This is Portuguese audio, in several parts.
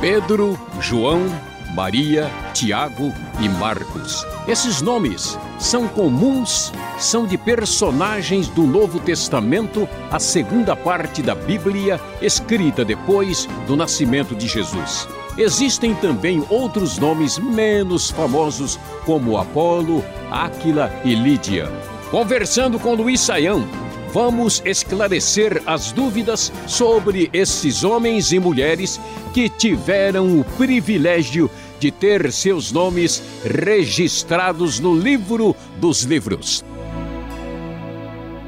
Pedro, João, Maria, Tiago e Marcos. Esses nomes são comuns, são de personagens do Novo Testamento, a segunda parte da Bíblia, escrita depois do nascimento de Jesus. Existem também outros nomes menos famosos, como Apolo, Áquila e Lídia. Conversando com Luiz Saião, vamos esclarecer as dúvidas sobre esses homens e mulheres que tiveram o privilégio de ter seus nomes registrados no livro dos livros.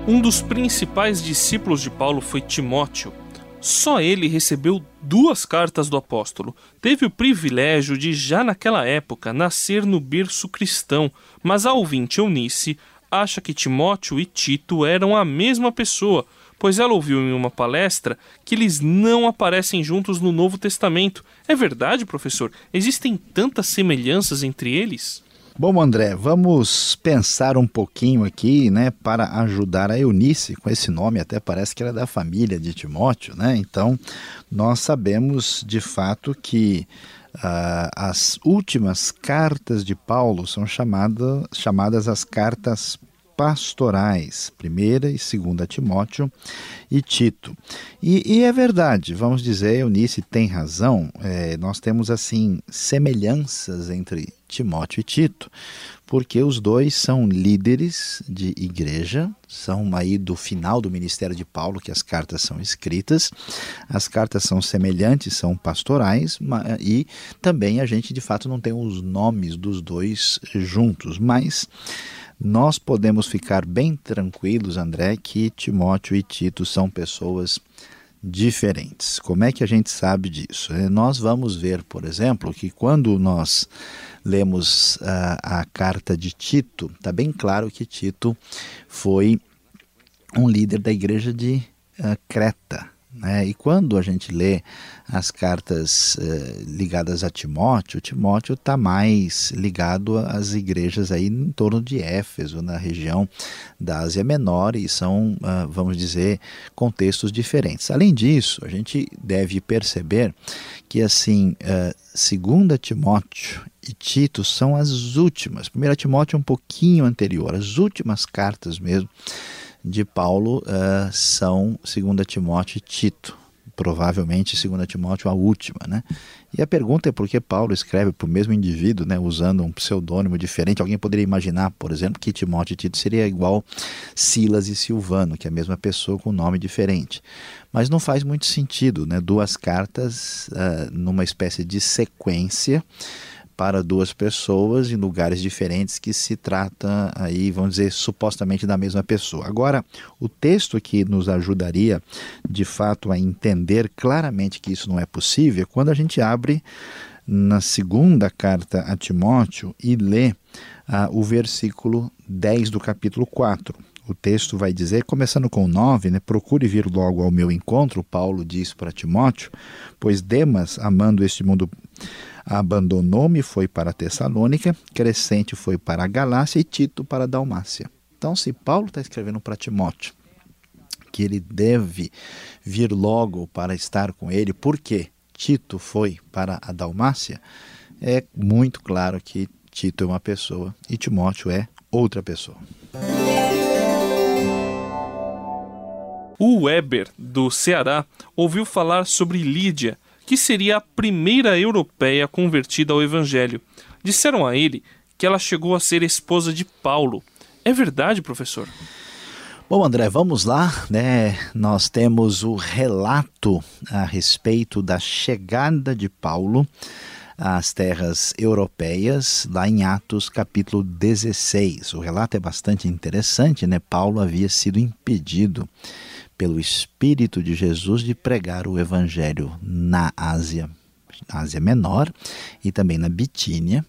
Um dos principais discípulos de Paulo foi Timóteo. Só ele recebeu duas cartas do apóstolo. Teve o privilégio de, já naquela época, nascer no berço cristão, mas a ouvinte Eunice acha que Timóteo e Tito eram a mesma pessoa, pois ela ouviu em uma palestra que eles não aparecem juntos no Novo Testamento. É verdade, professor? Existem tantas semelhanças entre eles? Bom, André, vamos pensar um pouquinho aqui, né, para ajudar a Eunice, com esse nome, até parece que ela é da família de Timóteo, né? Então, nós sabemos de fato que uh, as últimas cartas de Paulo são chamada, chamadas as cartas pastorais, primeira e segunda Timóteo e Tito. E, e é verdade, vamos dizer, Eunice tem razão, é, nós temos assim semelhanças entre Timóteo e Tito, porque os dois são líderes de igreja, são aí do final do ministério de Paulo que as cartas são escritas. As cartas são semelhantes, são pastorais, e também a gente de fato não tem os nomes dos dois juntos, mas nós podemos ficar bem tranquilos, André, que Timóteo e Tito são pessoas diferentes. Como é que a gente sabe disso? É, nós vamos ver, por exemplo, que quando nós lemos a, a carta de Tito, está bem claro que Tito foi um líder da igreja de uh, Creta. Né? E quando a gente lê as cartas eh, ligadas a Timóteo, Timóteo está mais ligado às igrejas aí em torno de Éfeso, na região da Ásia Menor, e são, ah, vamos dizer, contextos diferentes. Além disso, a gente deve perceber que, assim, uh, segunda Timóteo e Tito são as últimas. Primeira Timóteo é um pouquinho anterior, as últimas cartas mesmo de Paulo uh, são 2 Timóteo e Tito. Provavelmente 2 Timóteo a última, né? E a pergunta é por que Paulo escreve para o mesmo indivíduo, né, usando um pseudônimo diferente. Alguém poderia imaginar, por exemplo, que Timóteo e Tito seria igual Silas e Silvano, que é a mesma pessoa com nome diferente. Mas não faz muito sentido, né? Duas cartas uh, numa espécie de sequência para duas pessoas em lugares diferentes que se trata aí, vamos dizer, supostamente da mesma pessoa. Agora, o texto que nos ajudaria de fato a entender claramente que isso não é possível é quando a gente abre na segunda carta a Timóteo e lê ah, o versículo 10 do capítulo 4. O texto vai dizer, começando com o 9, né, procure vir logo ao meu encontro, Paulo diz para Timóteo, pois Demas, amando este mundo abandonou-me, foi para Tessalônica, Crescente foi para a Galácia e Tito para a Dalmácia. Então, se Paulo está escrevendo para Timóteo que ele deve vir logo para estar com ele, porque Tito foi para a Dalmácia, é muito claro que Tito é uma pessoa e Timóteo é outra pessoa. O Weber, do Ceará, ouviu falar sobre Lídia que seria a primeira europeia convertida ao Evangelho. Disseram a ele que ela chegou a ser esposa de Paulo. É verdade, professor? Bom, André, vamos lá, né? Nós temos o relato a respeito da chegada de Paulo às terras europeias, lá em Atos capítulo 16. O relato é bastante interessante, né? Paulo havia sido impedido pelo Espírito de Jesus de pregar o Evangelho na Ásia, Ásia Menor e também na Bitínia.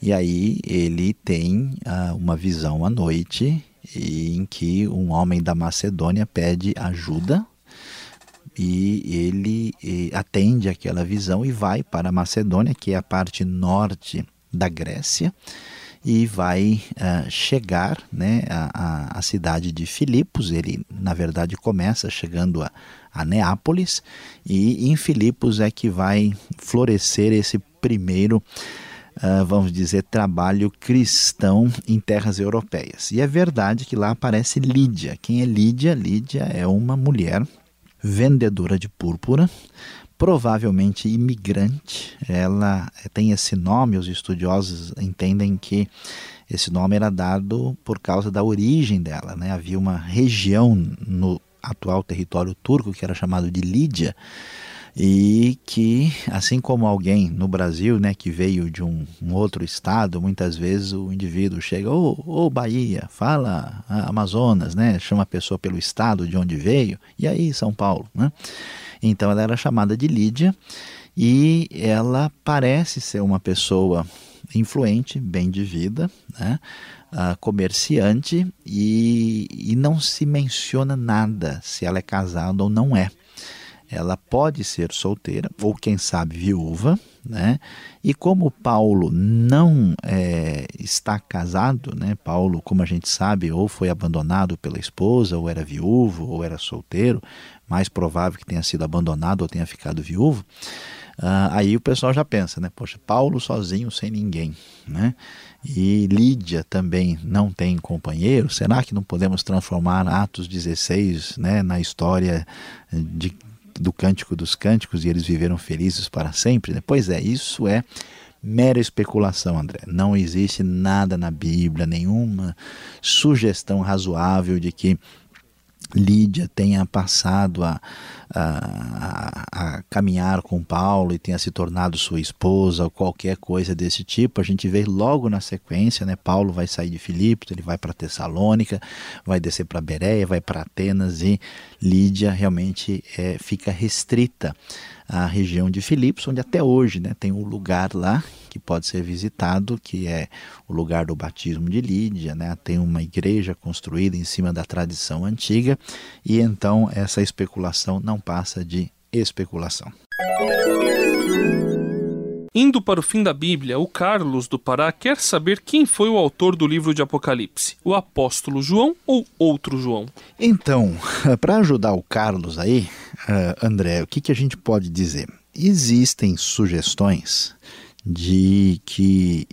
E aí ele tem uh, uma visão à noite em que um homem da Macedônia pede ajuda e ele e, atende aquela visão e vai para a Macedônia, que é a parte norte da Grécia. E vai uh, chegar né, à, à, cidade de Filipos. Ele, na verdade, começa chegando a, a Neápolis e em Filipos é que vai florescer esse primeiro uh, vamos dizer, trabalho cristão em terras europeias. E é verdade que lá aparece Lídia. Quem é Lídia? Lídia é uma mulher vendedora de púrpura, provavelmente imigrante. Ela tem esse nome, os estudiosos entendem que esse nome era dado por causa da origem dela. Né? Havia uma região no atual território turco que era chamado de Lídia e que, assim como alguém no Brasil, né, que veio de um, um outro estado, muitas vezes o indivíduo chega, ô, oh, oh, Bahia, fala Amazonas, né, chama a pessoa pelo estado de onde veio, e aí São Paulo, né? Então ela era chamada de Lídia e ela parece ser uma pessoa influente, bem de vida, né? Uh, comerciante e, e não se menciona nada se ela é casada ou não é ela pode ser solteira ou quem sabe viúva, né? E como Paulo não é, está casado, né? Paulo, como a gente sabe, ou foi abandonado pela esposa, ou era viúvo, ou era solteiro, mais provável que tenha sido abandonado ou tenha ficado viúvo. Uh, aí o pessoal já pensa, né? Poxa, Paulo sozinho, sem ninguém, né? E Lídia também não tem companheiro. Será que não podemos transformar Atos 16, né, na história de do Cântico dos Cânticos e eles viveram felizes para sempre? Né? Pois é, isso é mera especulação, André. Não existe nada na Bíblia, nenhuma sugestão razoável de que Lídia tenha passado a, a, a, caminhar com Paulo e tenha se tornado sua esposa ou qualquer coisa desse tipo. A gente vê logo na sequência, né? Paulo vai sair de Filipos, ele vai para Tessalônica, vai descer para Bereia, vai para Atenas e Lídia realmente é, fica restrita à região de Filipos, onde até hoje né, tem um lugar lá que pode ser visitado, que é o lugar do batismo de Lídia, né? Tem uma igreja construída em cima da tradição antiga e então essa especulação não passa de especulação. Indo para o fim da Bíblia, o Carlos do Pará quer saber quem foi o autor do livro de Apocalipse, o apóstolo João ou outro João? Então, para ajudar o Carlos aí, uh, André, o que, que a gente pode dizer? Existem sugestões de que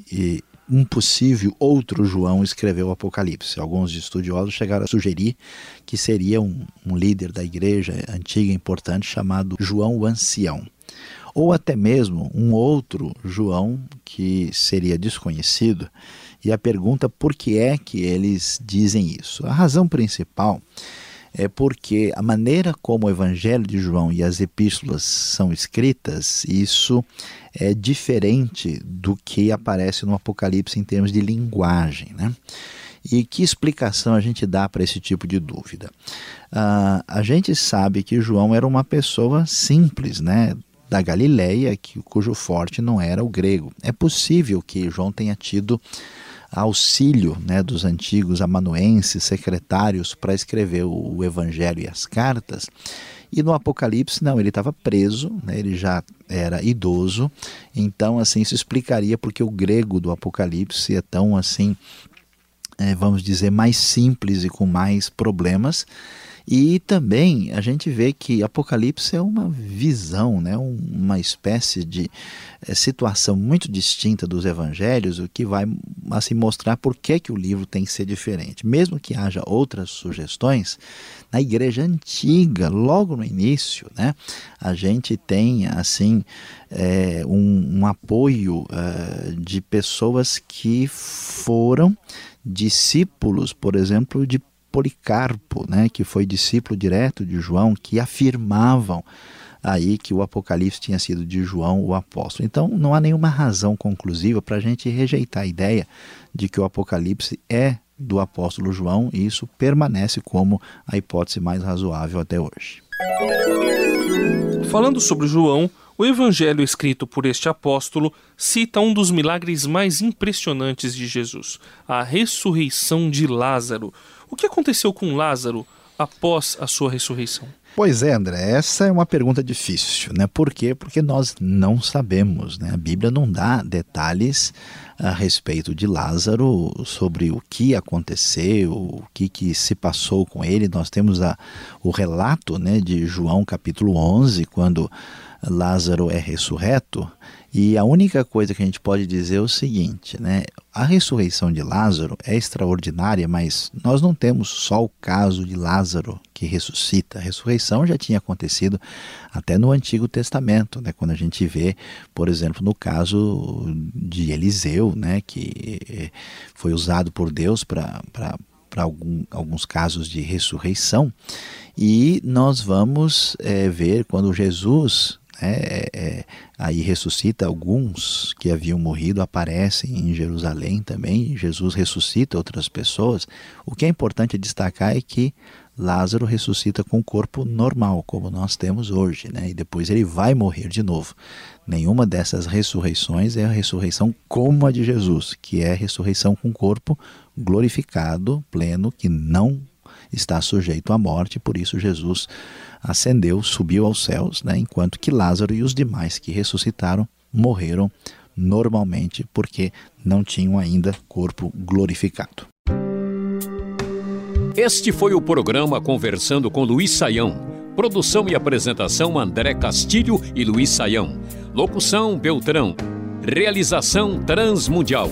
um possível outro João escreveu o Apocalipse. Alguns estudiosos chegaram a sugerir que seria um, um líder da igreja antiga importante chamado João o Ancião. Ou até mesmo um outro João que seria desconhecido. E a pergunta por que é que eles dizem isso? A razão principal é porque a maneira como o Evangelho de João e as epístolas são escritas, isso é diferente do que aparece no Apocalipse em termos de linguagem. Né? E que explicação a gente dá para esse tipo de dúvida? Uh, a gente sabe que João era uma pessoa simples, né? da Galileia, que, cujo forte não era o grego. É possível que João tenha tido auxílio né, dos antigos amanuenses, secretários, para escrever o, o, Evangelho e as cartas. E no Apocalipse, não, ele estava preso, né, ele já era idoso, então assim isso explicaria porque o grego do Apocalipse é tão assim, é, vamos dizer, mais simples e com mais problemas. E também a gente vê que Apocalipse é uma visão, né? uma espécie de é, situação muito distinta dos evangelhos, o que vai assim, mostrar por que, que o livro tem que ser diferente. Mesmo que haja outras sugestões, na igreja antiga, logo no início, né, a gente tem assim é, um, um, apoio uh, de pessoas que foram discípulos, por exemplo, de Policarpo, né, que foi discípulo direto de João, que afirmavam aí que o Apocalipse tinha sido de João o apóstolo. Então não há nenhuma razão conclusiva para a gente rejeitar a ideia de que o Apocalipse é do apóstolo João e isso permanece como a hipótese mais razoável até hoje. Falando sobre João, o evangelho escrito por este apóstolo cita um dos milagres mais impressionantes de Jesus, a ressurreição de Lázaro. O que aconteceu com Lázaro após a sua ressurreição? Pois é, André, essa é uma pergunta difícil, né? Por quê? Porque nós não sabemos, né? A Bíblia não dá detalhes a respeito de Lázaro, sobre o que aconteceu, o que, que se passou com ele. Nós temos a, o relato né, de João capítulo 11, quando Lázaro é ressurreto, e a única coisa que a gente pode dizer é o seguinte, né? A ressurreição de Lázaro é extraordinária, mas nós não temos só o caso de Lázaro que ressuscita. A ressurreição já tinha acontecido até no Antigo Testamento, né? Quando a gente vê, por exemplo, no caso de Eliseu, né? Que foi usado por Deus para para alguns casos de ressurreição. E nós vamos é, ver quando Jesus é, é, aí ressuscita alguns que haviam morrido, aparecem em Jerusalém também. Jesus ressuscita outras pessoas. O que é importante destacar é que Lázaro ressuscita com o corpo normal, como nós temos hoje, né? e depois ele vai morrer de novo. Nenhuma dessas ressurreições é a ressurreição como a de Jesus, que é a ressurreição com o corpo glorificado, pleno, que não está sujeito à morte, por isso Jesus ascendeu, subiu aos céus, né, enquanto que Lázaro e os demais que ressuscitaram morreram normalmente porque não tinham ainda corpo glorificado. Este foi o programa Conversando com Luiz Saião. Produção e apresentação André Castilho e Luiz Saião. Locução Beltrão. Realização Transmundial.